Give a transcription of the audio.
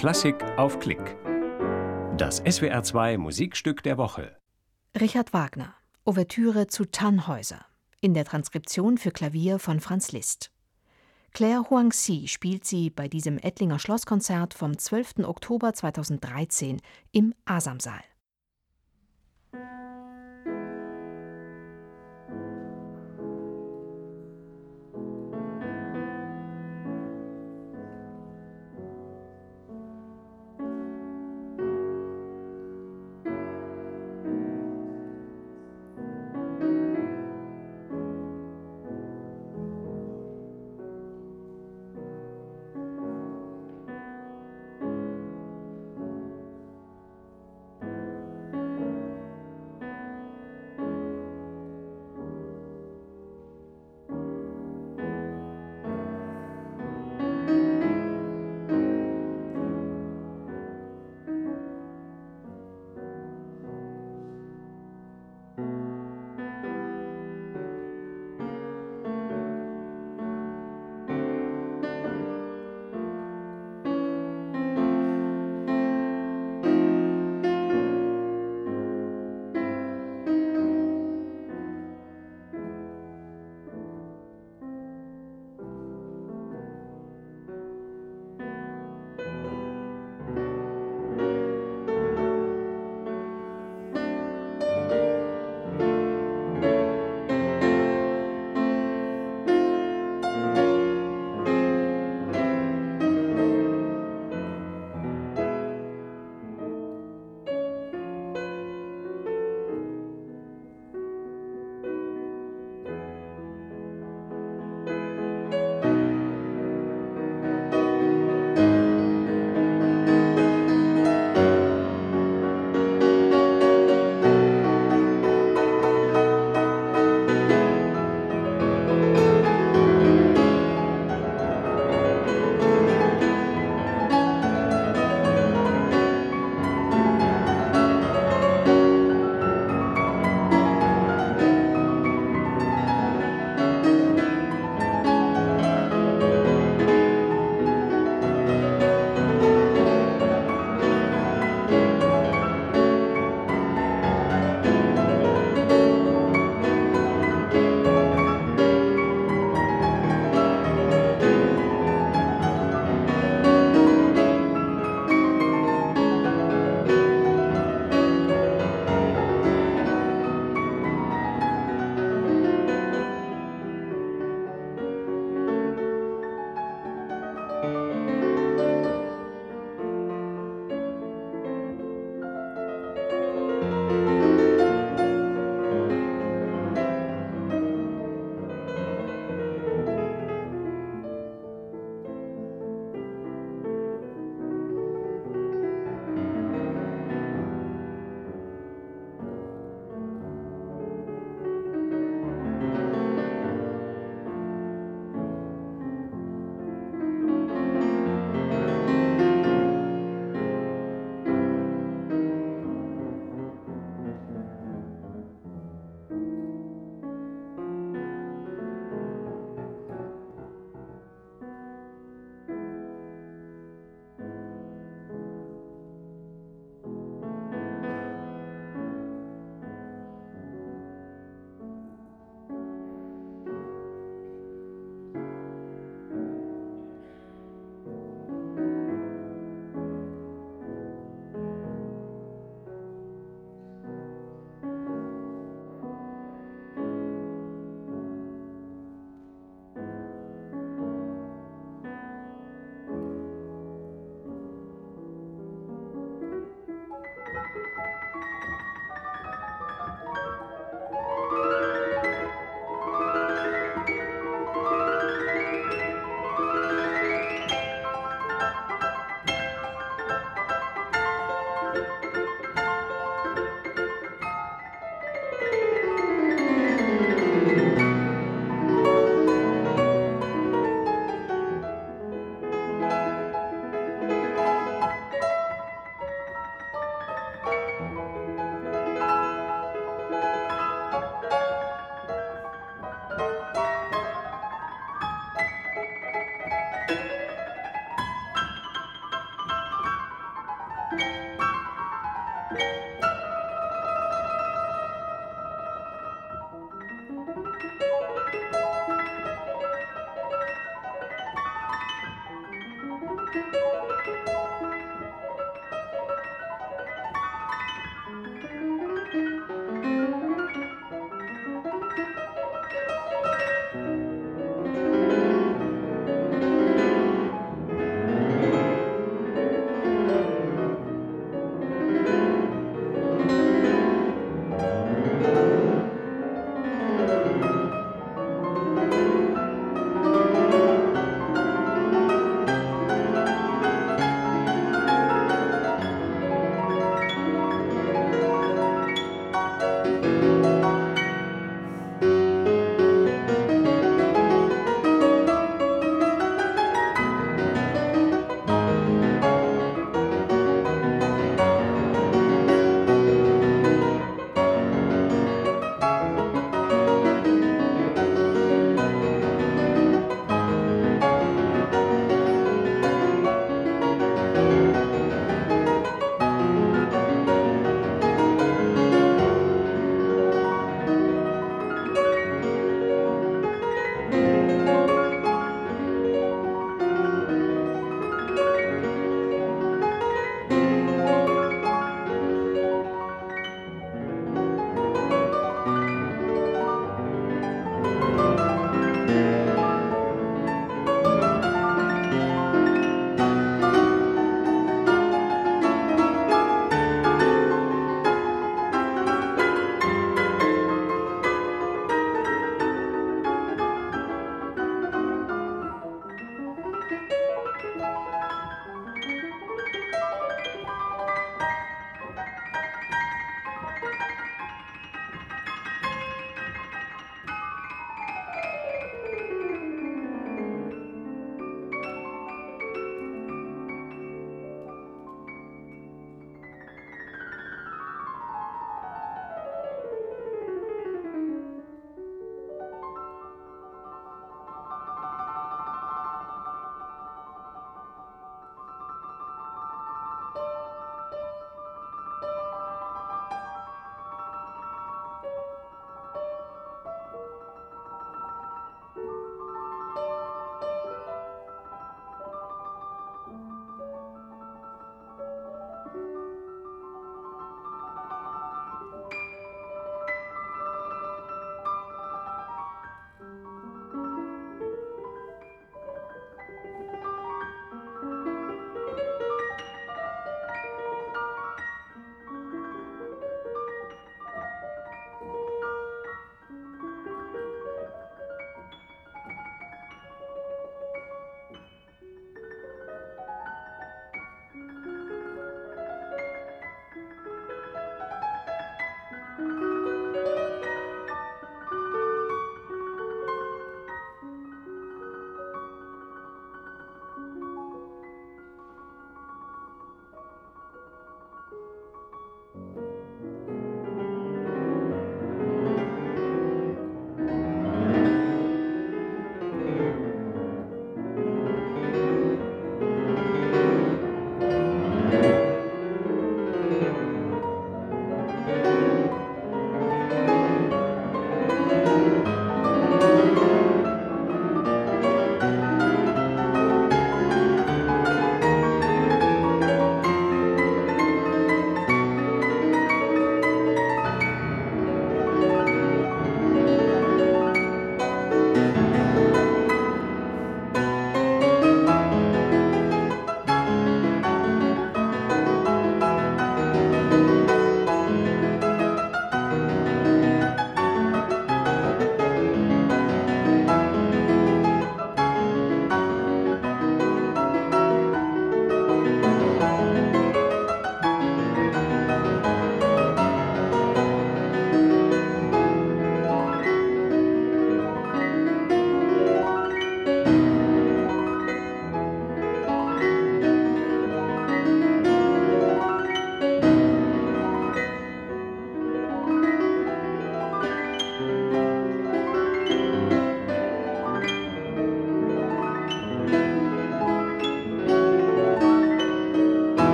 Klassik auf Klick. Das SWR2 Musikstück der Woche. Richard Wagner, Ouvertüre zu Tannhäuser, in der Transkription für Klavier von Franz Liszt. Claire Huangxi spielt sie bei diesem Ettlinger Schlosskonzert vom 12. Oktober 2013 im Asamsaal.